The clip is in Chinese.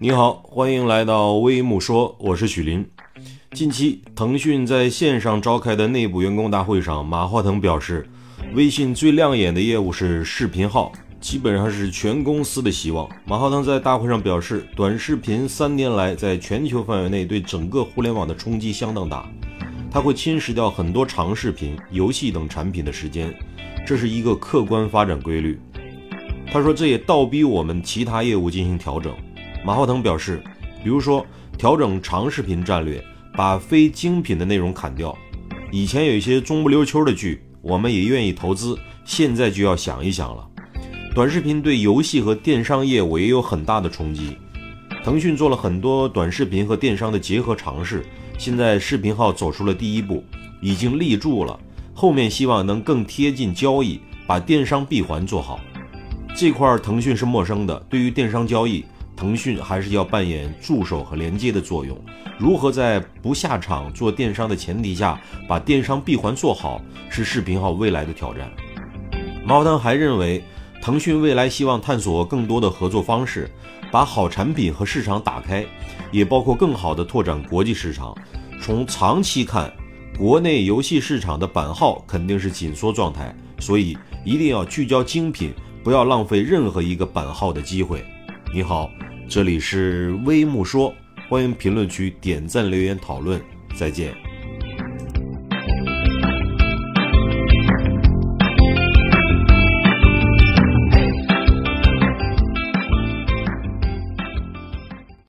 你好，欢迎来到微木说，我是许林。近期，腾讯在线上召开的内部员工大会上，马化腾表示，微信最亮眼的业务是视频号，基本上是全公司的希望。马化腾在大会上表示，短视频三年来在全球范围内对整个互联网的冲击相当大，它会侵蚀掉很多长视频、游戏等产品的时间，这是一个客观发展规律。他说，这也倒逼我们其他业务进行调整。马化腾表示，比如说调整长视频战略。把非精品的内容砍掉。以前有一些中不溜秋的剧，我们也愿意投资，现在就要想一想了。短视频对游戏和电商业务也有很大的冲击。腾讯做了很多短视频和电商的结合尝试，现在视频号走出了第一步，已经立住了。后面希望能更贴近交易，把电商闭环做好。这块腾讯是陌生的，对于电商交易。腾讯还是要扮演助手和连接的作用。如何在不下场做电商的前提下，把电商闭环做好，是视频号未来的挑战。毛腾还认为，腾讯未来希望探索更多的合作方式，把好产品和市场打开，也包括更好的拓展国际市场。从长期看，国内游戏市场的版号肯定是紧缩状态，所以一定要聚焦精品，不要浪费任何一个版号的机会。你好。这里是微木说，欢迎评论区点赞留言讨论，再见。